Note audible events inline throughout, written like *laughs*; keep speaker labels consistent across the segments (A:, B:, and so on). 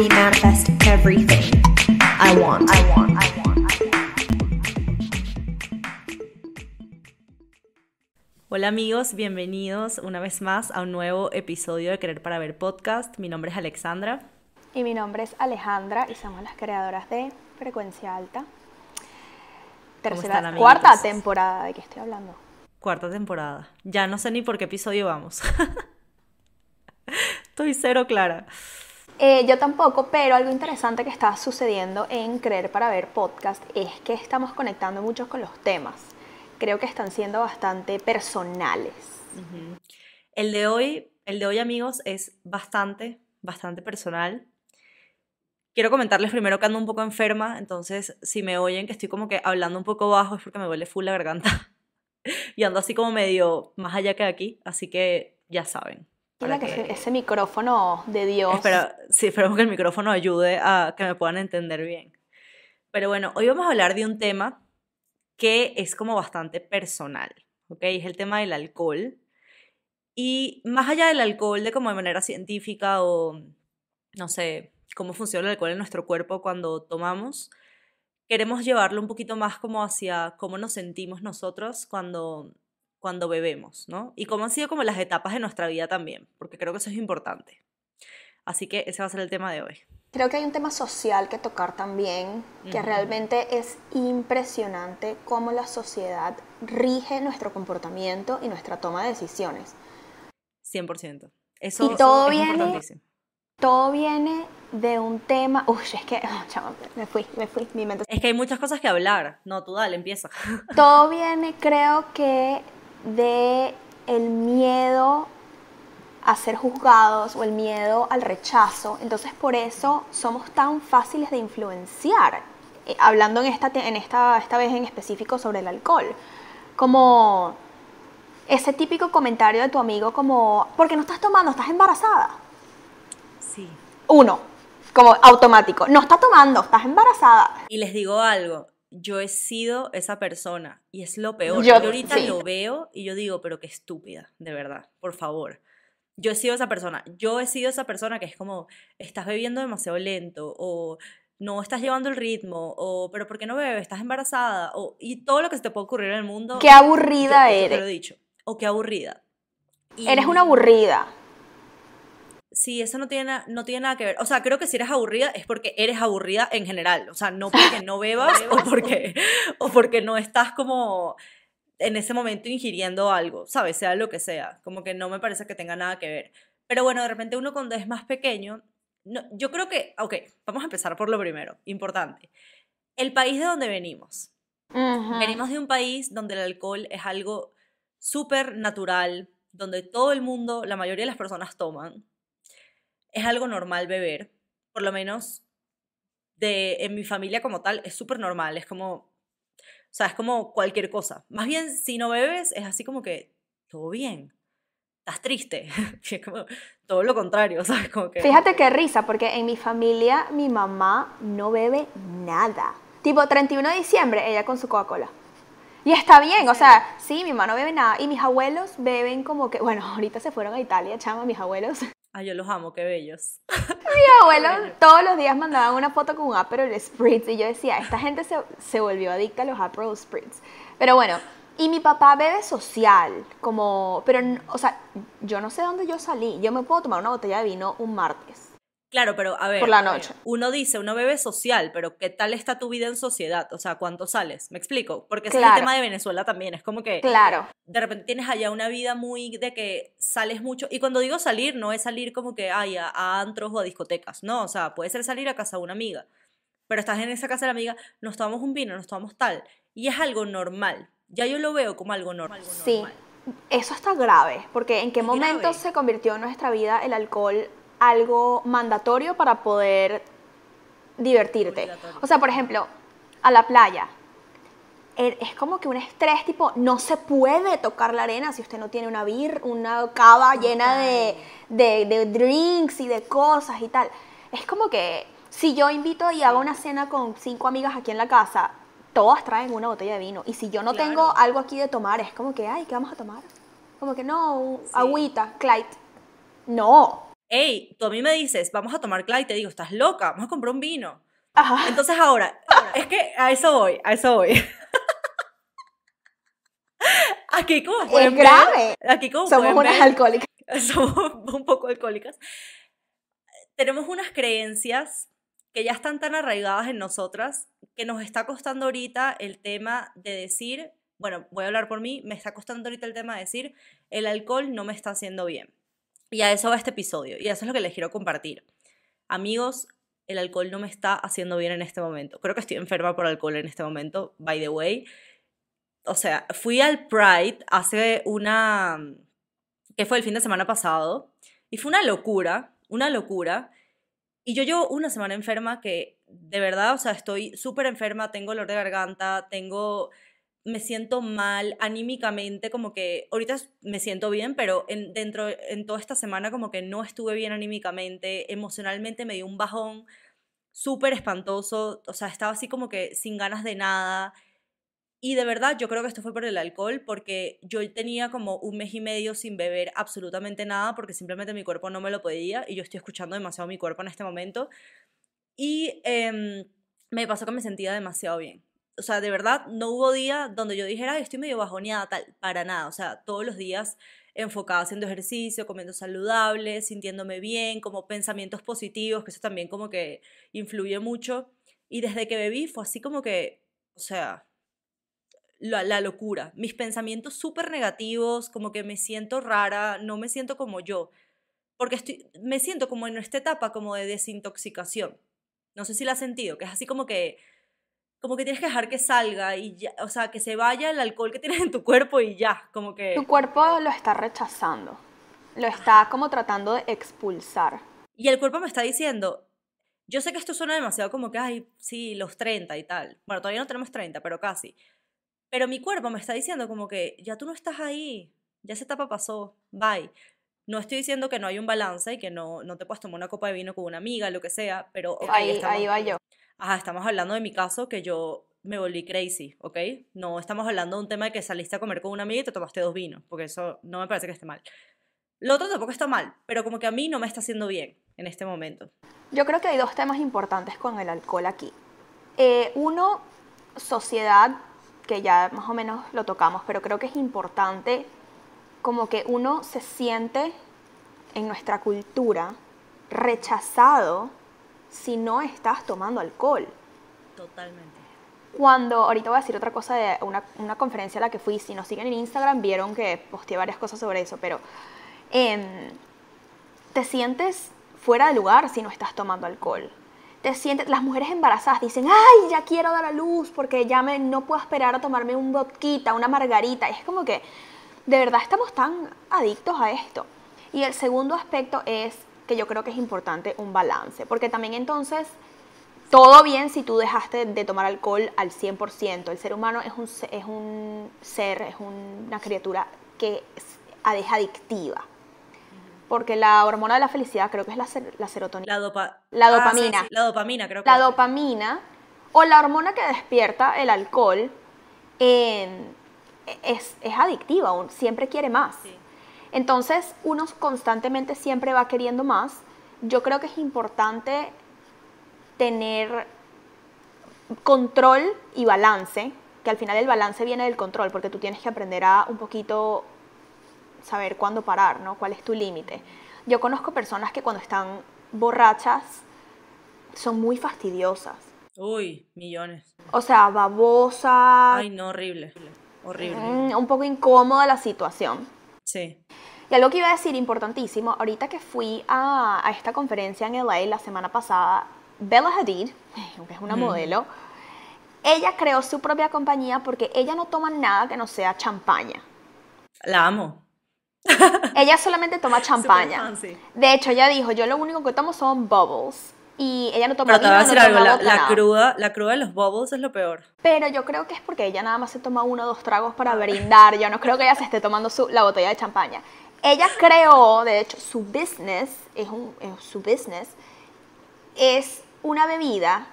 A: Me manifest everything I want. I want. I want.
B: Hola amigos, bienvenidos una vez más a un nuevo episodio de Querer para Ver podcast. Mi nombre es Alexandra.
C: Y mi nombre es Alejandra y somos las creadoras de Frecuencia Alta. Tercera,
B: están,
C: cuarta temporada de que estoy hablando.
B: Cuarta temporada. Ya no sé ni por qué episodio vamos. *laughs* Estoy cero clara.
C: Eh, yo tampoco, pero algo interesante que está sucediendo en Creer para Ver podcast es que estamos conectando mucho con los temas. Creo que están siendo bastante personales.
B: El de hoy, el de hoy amigos, es bastante, bastante personal. Quiero comentarles primero que ando un poco enferma, entonces si me oyen que estoy como que hablando un poco bajo es porque me duele full la garganta. *laughs* y ando así como medio más allá que aquí, así que ya saben. Para
C: que
B: que-
C: ese, ese micrófono de Dios.
B: Espera, sí, esperemos que el micrófono ayude a que me puedan entender bien. Pero bueno, hoy vamos a hablar de un tema que es como bastante personal, ¿ok? Es el tema del alcohol. Y más allá del alcohol, de como de manera científica o, no sé, cómo funciona el alcohol en nuestro cuerpo cuando tomamos, queremos llevarlo un poquito más como hacia cómo nos sentimos nosotros cuando, cuando bebemos, ¿no? Y cómo han sido como las etapas de nuestra vida también, porque creo que eso es importante. Así que ese va a ser el tema de hoy.
C: Creo que hay un tema social que tocar también, que
B: Ujú.
C: realmente es impresionante cómo la sociedad rige nuestro comportamiento y nuestra toma de decisiones.
B: 100%. Eso,
C: Y todo
B: es
C: viene-
B: importantísimo.
C: Todo viene de un tema... Uy, es que... *laughs* chama, me fui, me fui, mi mente...
B: Es que hay muchas cosas que hablar. No, tú dale, empieza.
C: Todo viene, creo que, de el miedo a ser juzgados o el miedo al rechazo. Entonces, por eso somos tan fáciles de influenciar. Eh, hablando en esta, en esta, esta vez en específico sobre el alcohol. Como ese típico comentario de tu amigo como, ¿por qué no estás tomando? ¿Estás embarazada?
B: Sí.
C: Uno, como automático. No está tomando, estás embarazada.
B: Y les digo algo. Yo he sido esa persona y es lo peor.
C: Yo-
B: Yo, ahorita
C: sí.
B: lo veo y yo digo, pero qué estúpida, de verdad, por favor. Yo he sido esa persona. Yo he sido esa persona que es como, estás bebiendo demasiado lento o no estás llevando el ritmo o, pero ¿por qué no bebes? Estás embarazada o, y todo lo que se te puede ocurrir en el mundo.
C: Qué aburrida
B: yo- yo Te lo he
C: eres.
B: dicho. O qué aburrida. Y-
C: Eres una aburrida.
B: Sí, eso no tiene, no tiene nada que ver. O sea, creo que si eres aburrida es porque eres aburrida en general. O sea, no *laughs* porque no bebas o porque, *laughs* o porque no estás como en ese momento ingiriendo algo, ¿sabes? Sea lo que sea. Como que no me parece que tenga nada que ver. Pero bueno, de repente uno cuando es más pequeño, no, yo creo que, ok, vamos a empezar por lo primero, importante. El país de donde venimos. Venimos de un país donde el alcohol es algo súper natural, donde todo el mundo, la mayoría de las personas toman. Es algo normal beber, por lo menos de, en mi familia como tal, es súper normal, es como, o sea, es como cualquier cosa. Más bien, si no bebes, es así como que, todo bien, estás triste, *laughs* es como todo lo contrario, *laughs* ¿sabes? Como que...
C: Fíjate qué risa, porque en mi familia mi mamá no bebe nada. Tipo 31 de diciembre, ella con su Coca-Cola. Y está bien, o sea, sí, mi mamá no bebe nada. Y mis abuelos beben como que, bueno, *laughs* ahorita se fueron a Italia, chama, mis abuelos.
B: Ay, yo los amo, qué bellos. *laughs*
C: Mis abuelos todos los días mandaban una foto con un Aperol Spritz. Y yo decía, esta gente se, se volvió adicta a los Aperol Spritz. Pero bueno, y mi papá bebe social, como, pero, o sea, yo no sé dónde yo salí. Yo me puedo tomar una botella de vino un martes.
B: Claro, pero a ver.
C: Por la noche.
B: Uno dice, uno bebe social, pero ¿qué tal está tu vida en sociedad? O sea, ¿cuánto sales? ¿Me explico? Porque ese es
C: Claro.
B: el tema de Venezuela también. Es como que
C: Claro.
B: de repente tienes allá una vida muy de que sales mucho. Y cuando digo salir, no es salir como que ay, a, a antros o a discotecas. No, o sea, puede ser salir a casa de una amiga. Pero estás en esa casa de la amiga, nos tomamos un vino, nos tomamos tal. Y es algo normal. Ya yo lo veo como algo normal.
C: Sí, eso está grave, porque en qué
B: Es
C: momento
B: grave.
C: se convirtió en nuestra vida el alcohol algo mandatorio para poder divertirte. O sea, por ejemplo, a la playa. Er- Es como que un estrés tipo, no se puede tocar la arena si usted no tiene una bir, una cava llena de, de, de drinks y de cosas y tal. Es como que si yo invito y hago una cena con cinco amigas aquí en la casa, todas traen una botella de vino. Y si yo no
B: Claro.
C: tengo algo aquí de tomar, es como que, ay, ¿qué vamos a tomar? Como que no, un- agüita, Clyde. No.
B: Hey, tú a mí me dices, vamos a tomar clay, y te digo, estás loca, vamos a comprar un vino.
C: Ajá.
B: Entonces ahora, es que a eso voy, a eso voy. *laughs* Aquí como
C: Es
B: pueden ver-
C: grave.
B: aquí como
C: Somos unas
B: ver,
C: alcohólicas. *laughs*
B: somos un poco alcohólicas. Tenemos unas creencias que ya están tan arraigadas en nosotras que nos está costando ahorita el tema de decir, bueno, voy a hablar por mí, me está costando ahorita el tema de decir, el alcohol no me está haciendo bien. Y a eso va este episodio, y eso es lo que les quiero compartir. Amigos, el alcohol no me está haciendo bien en este momento. Creo que estoy enferma por alcohol en este momento, by the way. O sea, fui al Pride hace una, que fue el fin de semana pasado, y fue una locura, una locura. Y yo llevo una semana enferma que de verdad, o sea, estoy súper enferma, tengo dolor de garganta, tengo, me siento mal anímicamente, como que ahorita me siento bien, pero en, dentro, en toda esta semana como que no estuve bien anímicamente, emocionalmente me dio un bajón súper espantoso, o sea, estaba así como que sin ganas de nada. Y de verdad, yo creo que esto fue por el alcohol, porque yo tenía como un mes y medio sin beber absolutamente nada, porque simplemente mi cuerpo no me lo pedía y yo estoy escuchando demasiado mi cuerpo en este momento. Y em, me pasó que me sentía demasiado bien. O sea, de verdad, no hubo día donde yo dijera, "Ay, estoy medio bajoneada, tal, para nada. O sea, todos los días enfocada haciendo ejercicio, comiendo saludable, sintiéndome bien, como pensamientos positivos, que eso también como que influye mucho. Y desde que bebí fue así como que, o sea, la, la locura. Mis pensamientos súper negativos, como que me siento rara, no me siento como yo. Porque estoy, me siento como en esta etapa como de desintoxicación. No sé si la has sentido, que es así como que, como que tienes que dejar que salga y ya, o sea, que se vaya el alcohol que tienes en tu cuerpo y ya, como que...
C: Tu cuerpo lo está rechazando. Lo está como tratando de expulsar.
B: Y el cuerpo me está diciendo, yo sé que esto suena demasiado como que, ay, sí, los 30 y tal. Bueno, todavía no tenemos 30, pero casi. Pero mi cuerpo me está diciendo como que, ya tú no estás ahí, ya esa etapa pasó, bye. No estoy diciendo que no hay un balance y que no, no te puedes tomar una copa de vino con una amiga, lo que sea, pero ok,
C: ahí,
B: estamos-
C: ahí va yo.
B: Ajá, estamos hablando de mi caso que yo me volví crazy, ¿ok? No estamos hablando de un tema de que saliste a comer con una amiga y te tomaste dos vinos, porque eso no me parece que esté mal. Lo otro tampoco está mal, pero como que a mí no me está haciendo bien en este momento.
C: Yo creo que hay dos temas importantes con el alcohol aquí. Eh, uno, sociedad, que ya más o menos lo tocamos, pero creo que es importante como que uno se siente en nuestra cultura rechazado si no estás tomando alcohol.
B: Totalmente.
C: Cuando, ahorita voy a decir otra cosa de una, una conferencia a la que fui, si nos siguen en Instagram vieron que posteé varias cosas sobre eso, pero em, te sientes fuera de lugar si no estás tomando alcohol. Te sientes, las mujeres embarazadas dicen, ay, ya quiero dar a luz porque ya me, no puedo esperar a tomarme un vodka, una margarita. Y es como que de verdad estamos tan adictos a esto. Y el segundo aspecto es que yo creo que es importante un balance, porque también entonces todo bien si tú dejaste de tomar alcohol al 100%. El ser humano es un, es un ser, es una criatura que es, es adictiva. Porque la hormona de la felicidad creo que es la, ser- la serotonina.
B: La, dopa
C: La
B: Ah, sí,
C: dopamina.
B: sí, La dopamina, creo que.
C: La dopamina o la hormona que despierta el alcohol eh, es, es adictiva, uno siempre quiere más.
B: Sí.
C: Entonces uno constantemente siempre va queriendo más. Yo creo que es importante tener control y balance, que al final el balance viene del control, porque tú tienes que aprender a un poquito saber cuándo parar, ¿no? ¿Cuál es tu límite? Yo conozco personas que cuando están borrachas son muy fastidiosas.
B: Uy, millones.
C: O sea, babosa,
B: Ay, no, horrible. Horrible.
C: mm, un poco incómoda la situación.
B: Sí.
C: Y algo que iba a decir importantísimo, ahorita que fui a, a esta conferencia en LA la semana pasada, Bella Hadid, *laughs* que es una
B: Ujú.
C: modelo, ella creó su propia compañía porque ella no toma nada que no sea champaña.
B: La amo.
C: Ella solamente toma *laughs* champaña. De hecho, ella dijo, yo lo único que tomo son bubbles. Y ella no toma
B: Pero te voy a decir
C: no
B: algo, la, cruda, la cruda de los bubbles es lo peor.
C: Pero yo creo que es porque ella nada más se toma uno o dos tragos para brindar. Yo no creo que ella se esté tomando su- la botella de champaña. Ella creó, de hecho, su business, es un, es su business, es una bebida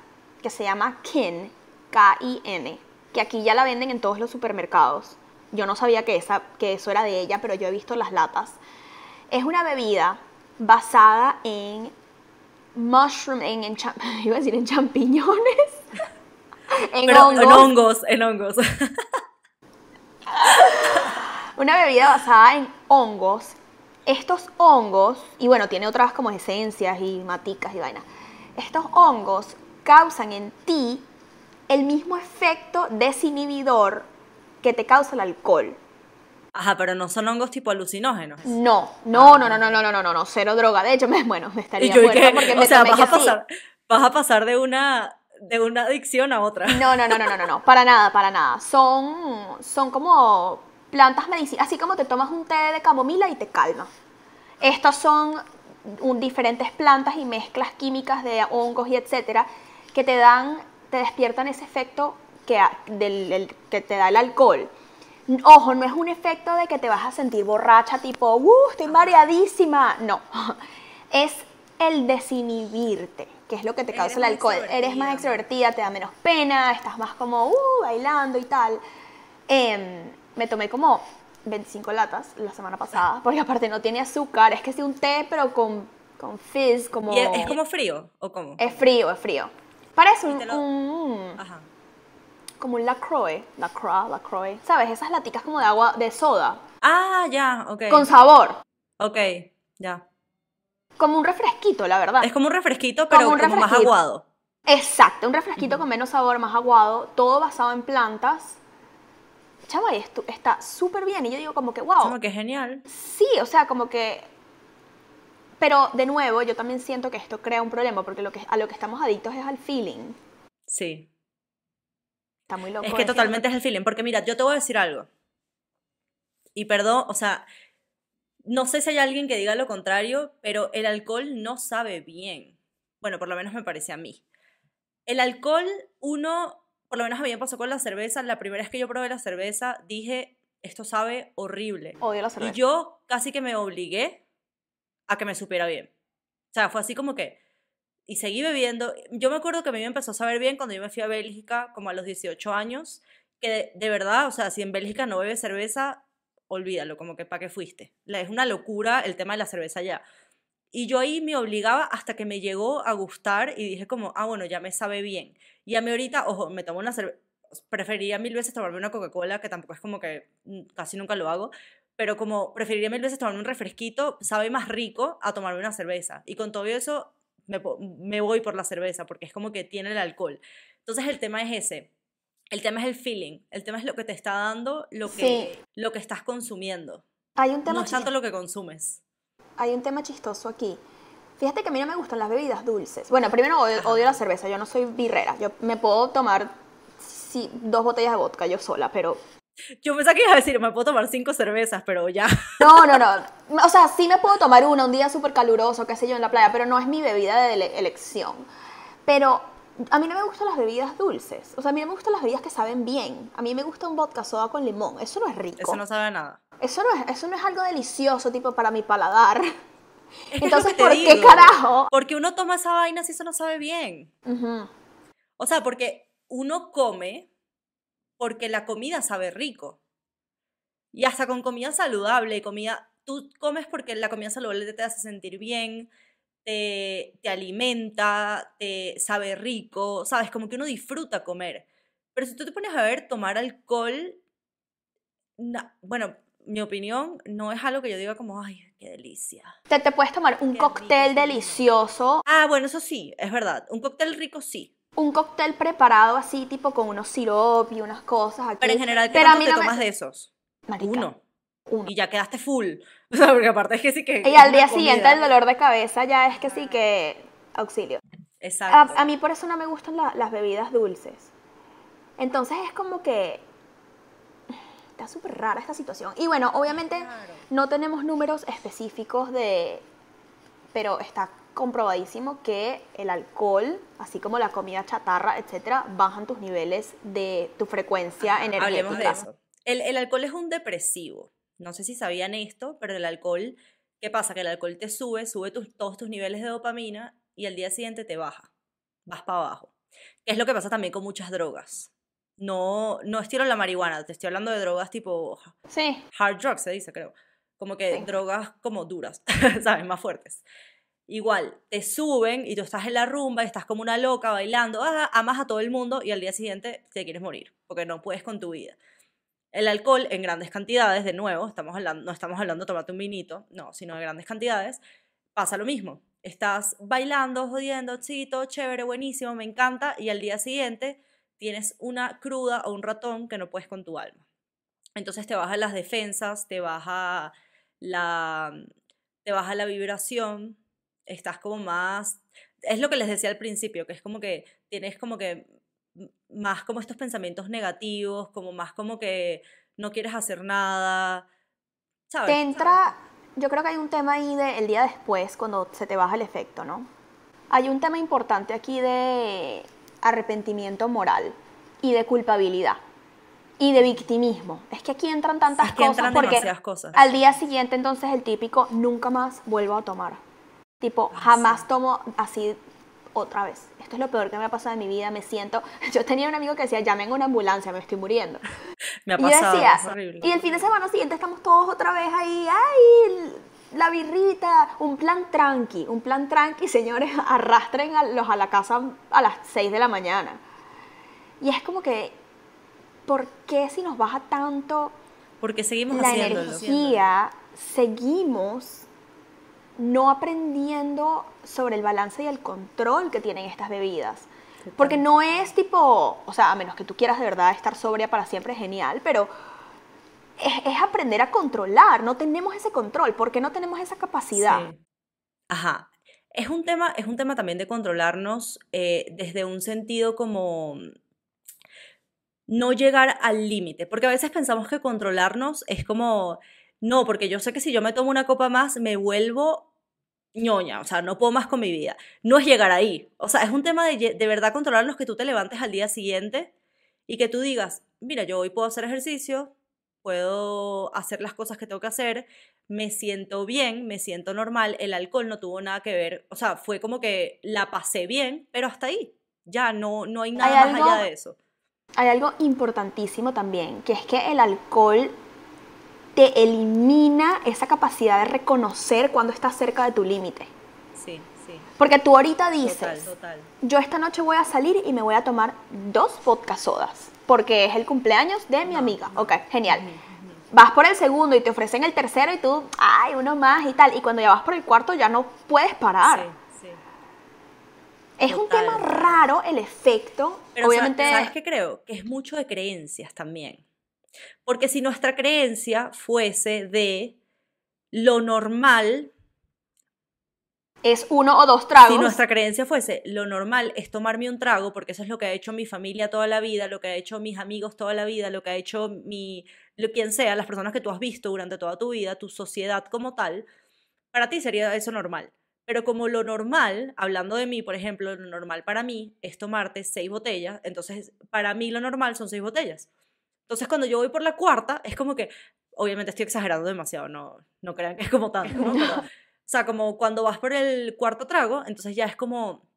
C: que se llama Kin, K-I-N, que aquí ya la venden en todos los supermercados. Yo no sabía que, esa, que eso era de ella, pero yo he visto las latas. Es una bebida basada en mushroom, en, en *laughs* iba a decir en champiñones, *laughs* en
B: Pero
C: hongos.
B: en hongos, en hongos. *laughs*
C: Una bebida basada en hongos. Estos hongos, y bueno, tiene otras como esencias y maticas y vainas. Estos hongos causan en ti el mismo efecto desinhibidor que te causa el alcohol.
B: Ajá, pero no son hongos tipo alucinógenos.
C: No, no, no, no, no, no, no, no, no, no, cero droga. De hecho, me, bueno, me estaría
B: yo
C: muerta porque
B: o
C: me
B: sea,
C: tomé
B: vas a
C: sí.
B: pasar, vas a pasar de una, de una adicción a otra.
C: No, no, no, no, no, no, no, para nada, para nada. Son, son como plantas medicinales, así como te tomas un té de camomila y te calma. Estos son un- diferentes plantas y mezclas químicas de hongos y etcétera que te dan, te despiertan ese efecto que, del, el- que te da el alcohol. Ojo, no es un efecto de que te vas a sentir borracha, tipo, ¡uh, estoy mareadísima! No, *laughs* es el desinhibirte, que es lo que te
B: Eres
C: causa el
B: más
C: alcohol. Eres más
B: extrovertida.
C: te da menos pena, estás más como, ¡uh, bailando y tal. Em, me tomé como 25 latas la semana pasada, porque aparte no tiene azúcar, es que es un té, pero con, con fizz, como...
B: ¿Y es, es como frío o cómo?
C: Es frío, es frío. Parece un,
B: lo-
C: un-
B: Ajá.
C: Como un LaCroix, LaCroix, LaCroix. ¿Sabes? Esas laticas como de agua, de soda,
B: Ah, ya, ok.
C: con sabor.
B: Ok, ya.
C: Como un refresquito, la verdad.
B: Es como un refresquito, pero
C: Como
B: como,
C: un
B: más
C: refresquito.
B: aguado.
C: Exacto, un refresquito con menos sabor, más aguado, todo basado en plantas. Chama, y esto está súper bien. Y yo digo como que, wow,
B: Como que genial.
C: sí, o sea, como que... Pero de nuevo, yo también siento que esto crea un problema, porque lo que, a lo que estamos adictos es al feeling.
B: Sí.
C: Está muy loco.
B: Es que totalmente es el feeling. Porque mira, yo te voy a decir algo. Y perdón, o sea, no sé si hay alguien que diga lo contrario, pero el alcohol no sabe bien. Bueno, por lo menos me parece a mí. El alcohol, uno, por lo menos a mí me pasó con la cerveza. La primera vez que yo probé la cerveza, dije, esto sabe horrible.
C: Odio la
B: Y
C: cerveza.
B: yo casi que me obligué a que me supiera bien. O sea, fue así como que... Y seguí bebiendo. Yo me acuerdo que a mí me empezó a saber bien cuando yo me fui a Bélgica, como a los 18 años, que de, de verdad, o sea, si en Bélgica no bebes cerveza, olvídalo, como que para qué fuiste. La- Es una locura el tema de la cerveza ya. Y yo ahí me obligaba hasta que me llegó a gustar y dije como, ah, bueno, ya me sabe bien. Y a mí ahorita, ojo, me tomo una cerveza, preferiría mil veces tomarme una Coca-Cola, que tampoco es como que mm, casi nunca lo hago, pero como preferiría mil veces tomarme un refresquito, sabe más rico a tomarme una cerveza. Y con todo eso me, voy por la cerveza, porque es como que tiene el alcohol. Entonces el tema es ese. El tema es el feeling, el tema es lo que te está dando, lo que,
C: Sí.
B: lo que estás consumiendo.
C: Hay un tema
B: No es tanto lo que consumes.
C: hay un tema chistoso aquí. Fíjate que a mí no me gustan las bebidas dulces. Bueno, primero odio, odio la cerveza, yo no soy birrera. Yo me puedo tomar sí, dos botellas de vodka yo sola, pero
B: Yo pensaba que ibas a decir, me puedo tomar cinco cervezas, pero ya. *laughs*
C: no, no, no. O sea, sí me puedo tomar una un día súper caluroso, qué sé yo, en la playa, pero no es mi bebida de ele- elección. Pero a mí no me gustan las bebidas dulces. O sea, a mí no me gustan las bebidas que saben bien. A mí me gusta un vodka soda con limón. Eso no es rico.
B: Eso no sabe a nada.
C: Eso no es, eso no es algo delicioso, tipo, para mi paladar. *laughs*
B: Es
C: Entonces, ¿por qué carajo?
B: Porque uno toma esa vaina si eso no sabe bien. O sea, porque uno come porque la comida sabe rico. Y hasta con comida saludable, comida, tú comes porque la comida saludable te hace sentir bien, te, te alimenta, te sabe rico, sabes, como que uno disfruta comer. Pero si tú te pones a ver, tomar alcohol, na- bueno, mi opinión no es algo que yo diga como, ay, qué delicia.
C: Te, te puedes tomar un
B: Qué
C: cóctel
B: rico.
C: delicioso,
B: Ah, bueno, eso sí, es verdad. Un cóctel rico sí.
C: Un cóctel preparado así, tipo con unos sirope y unas cosas aquí.
B: Pero en general, ¿qué
C: Pero a
B: tanto
C: mí
B: te
C: no me-
B: tomas de esos?
C: Marica,
B: Uno.
C: uno.
B: Y ya quedaste full. *laughs* O sea, porque aparte es que sí que.
C: Y al día siguiente el dolor de cabeza ya es que sí que auxilio.
B: Exacto.
C: A, a mí por eso no me gustan la- las bebidas dulces. Entonces es como que está súper rara esta situación. Y bueno, obviamente
B: Claro.
C: no tenemos números específicos de, pero está comprobadísimo que el alcohol, así como la comida chatarra, etcétera, bajan tus niveles de tu frecuencia energética.
B: Hablemos de eso. El, el alcohol es un depresivo. No sé si sabían esto, pero el alcohol, ¿qué pasa? Que el alcohol te sube, sube tus- todos tus niveles de dopamina y al día siguiente te baja. Vas para abajo. Que es lo que pasa también con muchas drogas. No, no estilo la marihuana, te estoy hablando de drogas tipo
C: Sí,
B: hard drugs, se dice, creo. como que
C: Sí.
B: drogas como duras, *laughs* ¿sabes? Más fuertes. Igual, te suben y tú estás en la rumba y estás como una loca bailando, ah, amas a todo el mundo y al día siguiente te quieres morir, porque no puedes con tu vida. El alcohol en grandes cantidades, de nuevo, estamos hablando, no estamos hablando de tomarte un vinito, no, sino de grandes cantidades, pasa lo mismo. Estás bailando, jodiendo, sí, todo chévere, buenísimo, me encanta, y al día siguiente tienes una cruda o un ratón que no puedes con tu alma. Entonces te baja las defensas, te baja la, te baja la vibración, estás como más, es lo que les decía al principio, que es como que tienes como que más como estos pensamientos negativos, como más como que no quieres hacer nada, ¿sabes?
C: Te entra, yo creo que hay un tema ahí de el día después, cuando se te baja el efecto, ¿no? Hay un tema importante aquí de arrepentimiento moral y de culpabilidad y de victimismo. Es que aquí entran tantas
B: Es que
C: cosas
B: entran
C: porque
B: cosas.
C: al día siguiente entonces el típico nunca más vuelvo a tomar. Tipo,
B: Ah,
C: jamás
B: sí.
C: tomo así otra vez. Esto es lo peor que me ha pasado en mi vida, me siento... *laughs* Yo tenía un amigo que decía, llamen a una ambulancia, me estoy muriendo. *laughs*
B: Me ha
C: Y
B: pasado,
C: decía,
B: es horrible.
C: y el fin de semana siguiente estamos todos otra vez ahí, ¡ay! La birrita, un plan tranqui, un plan tranqui, *laughs* señores, arrastren a los a la casa a las 6 de la mañana. Y es como que, ¿por qué si nos baja tanto
B: Porque seguimos
C: la
B: haciéndolo.
C: energía, seguimos no aprendiendo sobre el balance y el control que tienen estas bebidas? Porque no es tipo, o sea, a menos que tú quieras de verdad estar sobria para siempre, genial, pero es, es aprender a controlar, no tenemos ese control, ¿por qué no tenemos esa capacidad?
B: Sí. Ajá. Es un tema, es un tema también de controlarnos eh, desde un sentido como no llegar al límite, porque a veces pensamos que controlarnos es como, no, porque yo sé que si yo me tomo una copa más me vuelvo ñoña, o sea, no puedo más con mi vida. No es llegar ahí, o sea, es un tema de, de verdad controlarnos que tú te levantes al día siguiente y que tú digas, mira, yo hoy puedo hacer ejercicio, puedo hacer las cosas que tengo que hacer, me siento bien, me siento normal, el alcohol no tuvo nada que ver, o sea, fue como que la pasé bien, pero hasta ahí, ya no, no hay nada
C: Hay
B: más
C: algo-
B: allá de eso.
C: Hay algo importantísimo también, que es que el alcohol te elimina esa capacidad de reconocer cuando estás cerca de tu límite.
B: Sí, sí.
C: Porque tú ahorita dices,
B: Total, total.
C: yo esta noche voy a salir y me voy a tomar dos vodka sodas, porque es el cumpleaños de mi amiga. Ok, genial. Vas por el segundo y te ofrecen el tercero y tú, ay, uno más y tal. Y cuando ya vas por el cuarto ya no puedes parar.
B: Sí, sí.
C: es un tema raro el efecto.
B: Pero
C: Obviamente,
B: ¿sabes qué creo? Que es mucho de creencias también. Porque si nuestra creencia fuese de lo normal,
C: es uno o dos tragos.
B: si nuestra creencia fuese lo normal es tomarme un trago, porque eso es lo que ha hecho mi familia toda la vida, lo que ha hecho mis amigos toda la vida, lo que ha hecho mi, lo, quien sea, las personas que tú has visto durante toda tu vida, tu sociedad como tal, para ti sería eso normal. Pero como lo normal, hablando de mí, por ejemplo, lo normal para mí es tomarte seis botellas, entonces para mí lo normal son seis botellas. Entonces cuando yo voy por la cuarta, es como que, obviamente estoy exagerando demasiado, no, no crean que es como *laughs* tanto, ¿no? Pero, o sea, como cuando vas por el cuarto trago, entonces ya es como,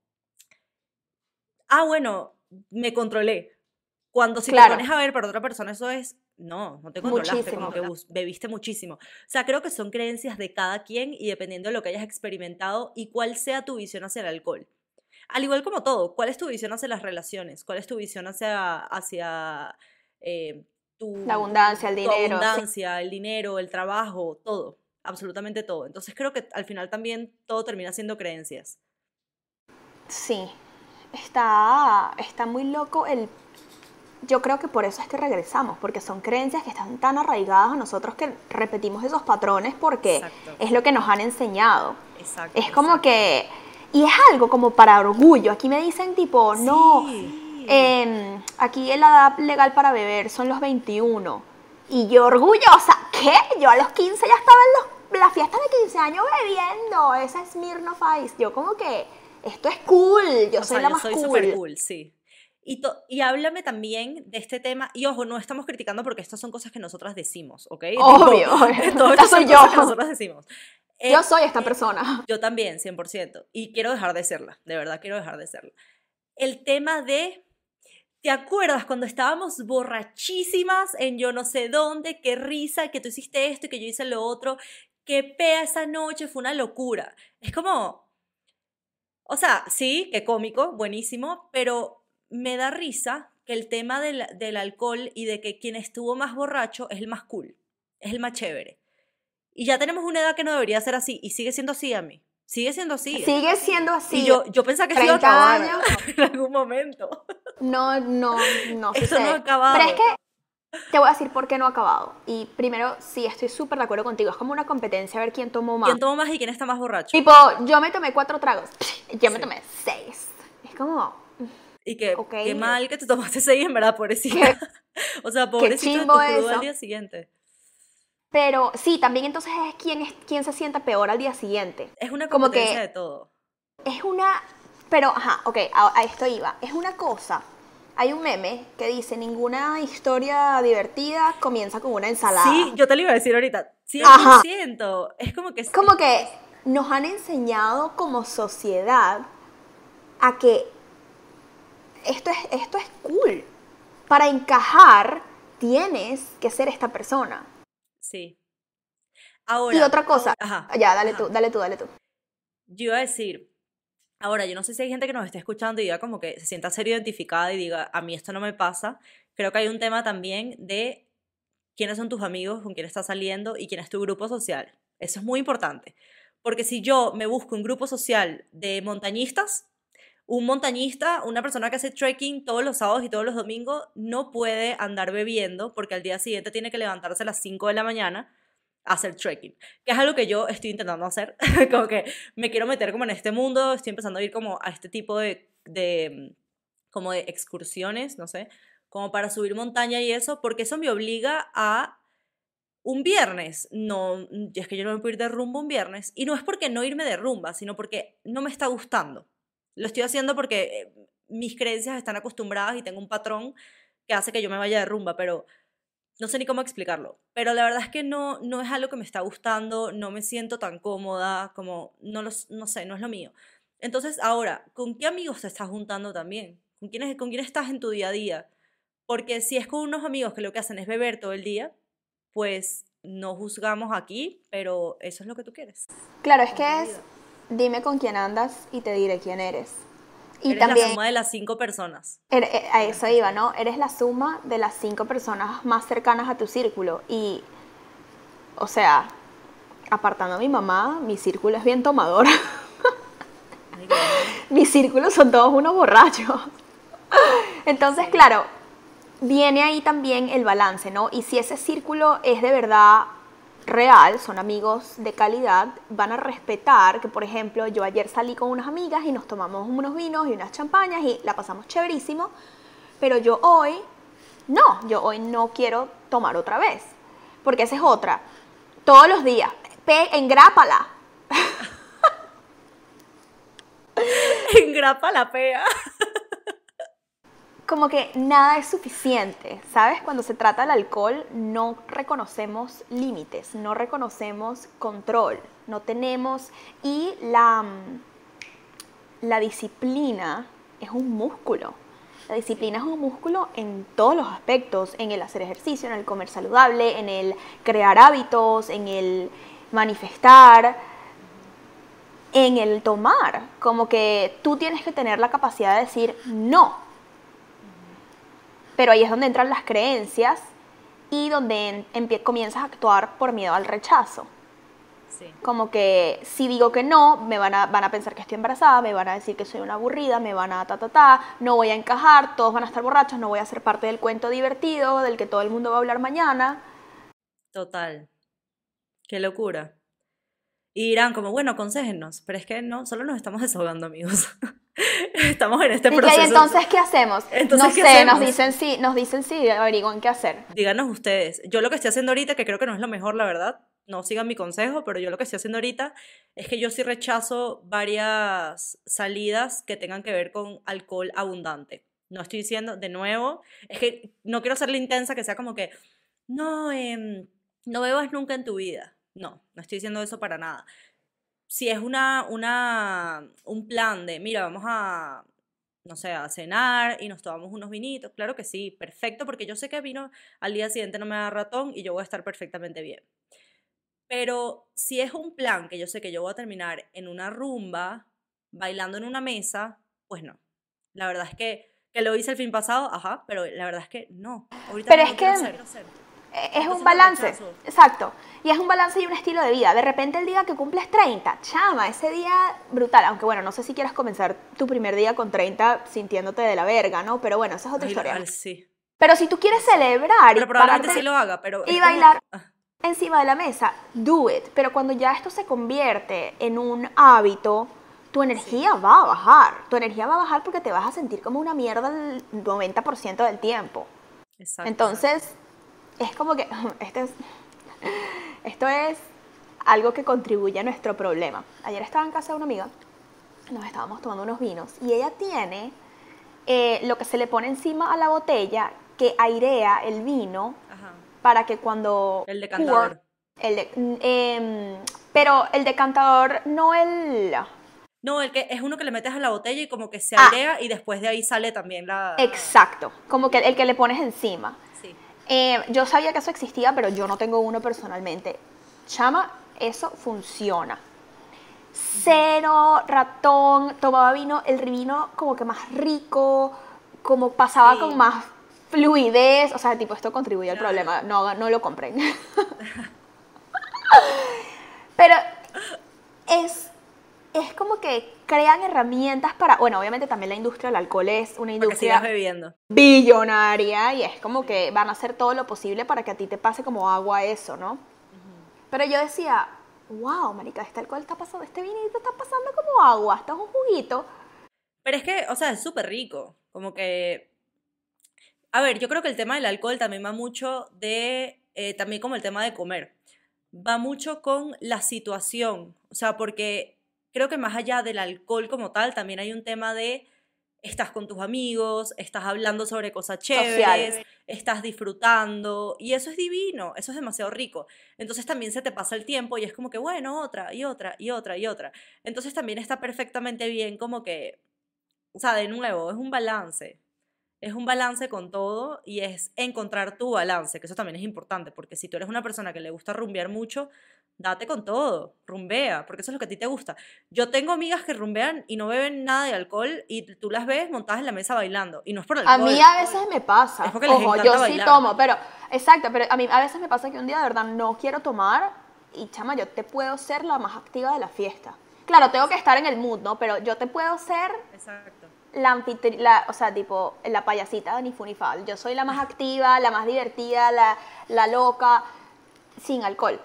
B: ah, bueno, me controlé. Cuando si
C: Claro.
B: te pones a ver para otra persona, eso es, no, no te controlaste,
C: Muchísimo.
B: como que bebiste muchísimo. O sea, creo que son creencias de cada quien y dependiendo de lo que hayas experimentado y cuál sea tu visión hacia el alcohol. Al igual como todo, ¿cuál es tu visión hacia las relaciones? ¿Cuál es tu visión hacia, hacia eh, tu,
C: La abundancia, el dinero, sí.
B: abundancia, el dinero, el trabajo, todo, absolutamente todo. Entonces creo que al final también todo termina siendo creencias.
C: Sí, está, está muy loco el... Yo creo que por eso es que regresamos, porque son creencias que están tan arraigadas a nosotros que repetimos esos patrones porque
B: Exacto.
C: es lo que nos han enseñado.
B: Exacto.
C: Es como
B: exacto.
C: que... Y es algo como para orgullo. Aquí me dicen tipo, no, Em, aquí la edad legal para beber son los 21. Y yo orgullosa, ¿qué? Yo a los 15 ya estaba en los, la fiesta de 15 años bebiendo. Esa es Smirnoff Ice. Yo como que, esto es cool, yo
B: O
C: soy
B: sea,
C: la
B: yo
C: más
B: soy
C: cool.
B: súper cool, sí. Y, y háblame también de este tema, y ojo, no estamos criticando porque estas son cosas que nosotras decimos, ¿ok? *laughs*
C: Obvio, *laughs*
B: todo *laughs* esto
C: soy
B: que
C: yo.
B: nosotras decimos. Eh,
C: Yo soy esta persona.
B: Yo también, 100%. Y quiero dejar de serla, de verdad quiero dejar de serla. El tema de ¿Te acuerdas cuando estábamos borrachísimas en yo no sé dónde? Qué risa, que tú hiciste esto y que yo hice lo otro. Qué pea esa noche, fue una locura. Es como, o sea, sí, qué cómico, buenísimo, pero me da risa que el tema del, del alcohol y de que quien estuvo más borracho es el más cool, es el más chévere. Y ya tenemos una edad que no debería ser así y sigue siendo así a mí. Sigue siendo así.
C: Sigue siendo así.
B: Y yo, yo pensaba que se iba a
C: 30
B: acabar
C: años. *laughs*
B: en algún momento.
C: No, no, no *laughs*
B: Eso
C: sucede.
B: no ha acabado.
C: Pero es que te voy a decir por qué no ha acabado. Y primero, sí, estoy súper de acuerdo contigo. Es como una competencia a ver quién tomó más.
B: ¿Quién tomó más y quién está más borracho?
C: Tipo, yo me tomé cuatro tragos. *laughs* Yo me
B: Sí.
C: tomé seis. Es como,
B: Y que qué mal que te tomaste seis, en verdad, pobrecita. o sea, pobrecito tu al día siguiente.
C: Pero sí, también entonces es quién, es quién se sienta peor al día siguiente.
B: Es una
C: Como que-
B: de todo.
C: Es una, pero, ajá, ok, a, a esto iba. Es una cosa. Hay un meme que dice, ninguna historia divertida comienza con una ensalada.
B: Sí, yo te lo iba a decir ahorita. 100%.
C: Ajá.
B: Es como que...
C: Como que nos han enseñado como sociedad a que esto es, esto es cool. Para encajar tienes que ser esta persona.
B: Sí. Ahora...
C: y otra cosa.
B: Ajá.
C: Ya, dale
B: ajá.
C: tú, dale tú, dale tú.
B: Yo iba a decir, ahora, yo no sé si hay gente que nos esté escuchando y diga como que se sienta ser identificada y diga, a mí esto no me pasa. Creo que hay un tema también de quiénes son tus amigos, con quién estás saliendo y quién es tu grupo social. Eso es muy importante. Porque si yo me busco un grupo social de montañistas, un montañista, una persona que hace trekking todos los sábados y todos los domingos, no puede andar bebiendo porque al día siguiente tiene que levantarse a las 5 de la mañana a hacer trekking, que es algo que yo estoy intentando hacer, *laughs* como que me quiero meter como en este mundo, estoy empezando a ir como a este tipo de, de como de excursiones, no sé, como para subir montaña y eso, porque eso me obliga a un viernes, no, es que yo no me puedo ir de rumba un viernes, y no es porque no irme de rumba, sino porque no me está gustando. Lo estoy haciendo porque eh, mis creencias están acostumbradas y tengo un patrón que hace que yo me vaya de rumba, pero no sé ni cómo explicarlo. Pero la verdad es que no, no es algo que me está gustando, no me siento tan cómoda, como no, los, no sé, no es lo mío. Entonces, ahora, ¿con qué amigos te estás juntando también? ¿Con quién, ¿Con quién estás en tu día a día? Porque si es con unos amigos que lo que hacen es beber todo el día, pues no juzgamos aquí, pero eso es lo que tú quieres.
C: Claro, es que es, dime con quién andas y te diré quién eres. Y
B: Eres la
C: también,
B: suma de las cinco personas.
C: er- eh, a eso iba, ¿no? Eres la suma de las cinco personas más cercanas a tu círculo. Y, o sea, apartando a mi mamá, mi círculo es bien tomador. *laughs*
B: Ay.
C: Mis círculos son todos unos borrachos. Entonces, claro, viene ahí también el balance, ¿no? Y si ese círculo es de verdad real, son amigos de calidad, van a respetar que, por ejemplo, yo ayer salí con unas amigas y nos tomamos unos vinos y unas champañas y la pasamos chéverísimo, pero yo hoy, no, yo hoy no quiero tomar otra vez, porque esa es otra. Todos los días, engrápala. *laughs*
B: Engrapa la pea.
C: Como que nada es suficiente, ¿sabes? Cuando se trata del alcohol no reconocemos límites, no reconocemos control, no tenemos y la mm, la disciplina es un músculo. La disciplina es un músculo en todos los aspectos, en el hacer ejercicio, en el comer saludable, en el crear hábitos, en el manifestar, en el tomar. Como que tú tienes que tener la capacidad de decir no, pero ahí es donde entran las creencias y donde en- comienzas a actuar por miedo al rechazo.
B: Sí.
C: Como que si digo que no, me van a, van a pensar que estoy embarazada, me van a decir que soy una aburrida, me van a ta ta ta, no voy a encajar, todos van a estar borrachos, no voy a ser parte del cuento divertido del que todo el mundo va a hablar mañana.
B: Total. Qué locura. Y dirán como, bueno, aconséjennos, pero es que no, solo nos estamos *laughs* desahogando, amigos. *laughs* estamos en este proceso.
C: ¿y entonces qué hacemos?
B: Entonces,
C: no
B: ¿qué
C: sé, nos
B: hacemos?
C: dicen sí, nos dicen sí, averigüen qué hacer.
B: Díganos ustedes. Yo lo que estoy haciendo ahorita, que creo que no es lo mejor, la verdad, no sigan mi consejo, pero yo lo que estoy haciendo ahorita es que yo sí rechazo varias salidas que tengan que ver con alcohol abundante. No estoy diciendo, de nuevo, es que no quiero ser la intensa que sea como que, no, em, no bebas nunca en tu vida. No, no estoy diciendo eso para nada. Si es una, una, un plan de, mira, vamos a, no sé, a cenar y nos tomamos unos vinitos. Claro que sí, perfecto, porque yo sé que vino al día siguiente no me da ratón y yo voy a estar perfectamente bien. Pero si es un plan que yo sé que yo voy a terminar en una rumba, bailando en una mesa, pues no. La verdad es que, que lo hice el fin pasado, ajá, pero la verdad es que no. Ahorita
C: Pero
B: no
C: es que-
B: hacer.
C: Es
B: Entonces
C: un balance, exacto. Y es un balance y un estilo de vida. De repente el día que cumples 30, chama, ese día brutal. Aunque bueno, no sé si quieras comenzar tu primer día con 30 sintiéndote de la verga, ¿no? Pero bueno, esa es otra
B: Ay,
C: historia.
B: al- sí.
C: Pero si tú quieres celebrar y
B: Pero probablemente
C: pararte
B: sí lo haga, pero...
C: y
B: es como-
C: bailar
B: ah,
C: encima de la mesa, do it. Pero cuando ya esto se convierte en un hábito, tu energía va a bajar. Tu energía va a bajar porque te vas a sentir como una mierda el 90% del tiempo.
B: Exacto.
C: Entonces, es como que *laughs* este es- esto es algo que contribuye a nuestro problema. Ayer estaba en casa de una amiga, nos estábamos tomando unos vinos y ella tiene eh, lo que se le pone encima a la botella que airea el vino
B: Ajá.
C: para que cuando...
B: El decantador.
C: el de- mm, em, pero el decantador, no el...
B: No, el que es uno que le metes a la botella y como que se
C: Ah.
B: airea y después de ahí sale también la...
C: Exacto, como que el que le pones encima. Eh, yo sabía que eso existía, pero yo no tengo uno personalmente. Chama, eso funciona. Cero ratón, tomaba vino, el vino como que más rico, como pasaba
B: Sí.
C: con más fluidez, o sea, tipo, esto contribuye al problema, no, no lo compren. *laughs* pero *laughs* es, es como que crean herramientas para, bueno, obviamente también la industria del alcohol es una industria
B: bebiendo.
C: billonaria y es como que van a hacer todo lo posible para que a ti te pase como agua eso, ¿no? Pero yo decía, wow, marica, este alcohol está pasando, este vinito está pasando como agua, esto es un juguito.
B: Pero es que, o sea, es súper rico. Como que. A ver, yo creo que el tema del alcohol también va mucho de. eh, también como el tema de comer. Va mucho con la situación. O sea, porque creo que más allá del alcohol como tal, también hay un tema de. Estás con tus amigos, estás hablando sobre cosas chéveres,
C: Sociales.
B: estás disfrutando, y eso es divino, eso es demasiado rico. Entonces también se te pasa el tiempo y es como que, bueno, otra, y otra, y otra, y otra. Entonces también está perfectamente bien como que o sea, de nuevo, es un balance. Es un balance con todo y es encontrar tu balance, que eso también es importante, porque si tú eres una persona que le gusta rumbear mucho, date con todo, rumbea, porque eso es lo que a ti te gusta. Yo tengo amigas que rumbean y no beben nada de alcohol y tú las ves montadas en la mesa bailando y no es por el
C: A
B: alcohol.
C: mí a veces me pasa,
B: Es porque les
C: ojo, yo sí tomo, pero, exacto, pero a mí a veces me pasa que un día de verdad no quiero tomar y chama, yo te puedo ser la más activa de la fiesta. Claro, tengo que estar en el mood, ¿no? Pero yo te puedo ser
B: Exacto.
C: la la, o sea, tipo, la payasita de ni fu ni fa. Yo soy la más *laughs* activa, la más divertida, la, la loca, sin alcohol.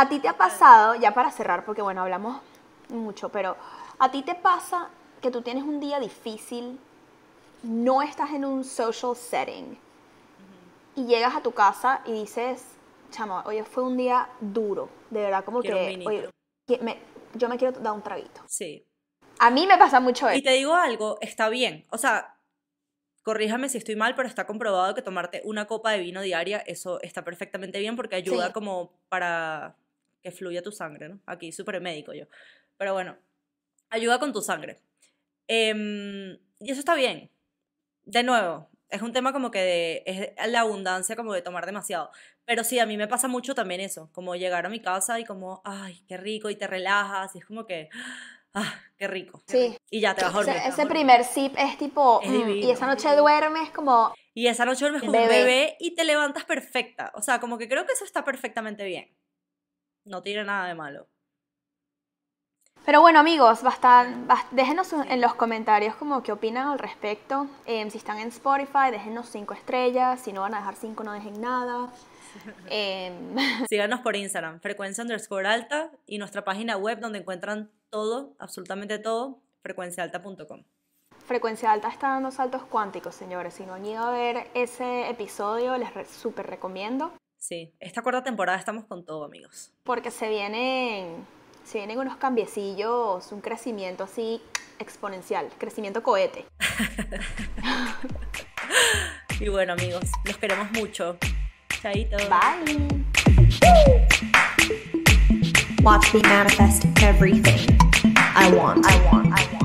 C: ¿A ti te ha pasado, ya para cerrar, porque bueno, hablamos mucho, pero ¿a ti te pasa que tú tienes un día difícil, no estás en un social setting y llegas a tu casa y dices, chamo, hoy fue un día duro, de verdad, como
B: Quiero
C: que, me- yo me quiero dar un traguito.
B: Sí.
C: A mí me pasa mucho eso.
B: Y te digo algo, está bien. O sea, corríjame si estoy mal, pero está comprobado que tomarte una copa de vino diaria, eso está perfectamente bien porque ayuda
C: Sí.
B: como para que fluya tu sangre, ¿no? Aquí súper médico yo. Pero bueno, ayuda con tu sangre. Em, y eso está bien. De nuevo, es un tema como que de, es la abundancia como de tomar demasiado. Pero sí, a mí me pasa mucho también eso, como llegar a mi casa y como, ay, qué rico, y te relajas, y es como que, ah, qué rico.
C: Sí.
B: Y ya te vas a dormir.
C: Ese, ese primer sip es tipo,
B: Es
C: mm, y esa
B: es
C: noche duermes como,
B: Y esa noche duermes como un
C: Bebé.
B: bebé y te levantas perfecta. O sea, como que creo que eso está perfectamente bien. No tiene nada de malo.
C: Pero bueno, amigos, bastan, déjenos en los comentarios como qué opinan al respecto. Em, si están en Spotify, déjenos cinco estrellas. Si no van a dejar cinco, no dejen nada. *laughs* Em, *laughs*
B: Síganos por Instagram, frecuencia underscore alta, y nuestra página web donde encuentran todo, absolutamente todo, frecuenciaalta.com.
C: Frecuencia Alta está dando saltos cuánticos, señores. Si no han ido a ver ese episodio, les re- súper recomiendo.
B: Sí, esta cuarta temporada estamos con todo, amigos.
C: Porque se vienen, se vienen unos cambiecillos, un crecimiento así exponencial, crecimiento cohete. *laughs*
B: Y bueno, amigos, los queremos mucho. Chaito.
C: Bye.
A: Watch me manifest everything I want. I want. I want.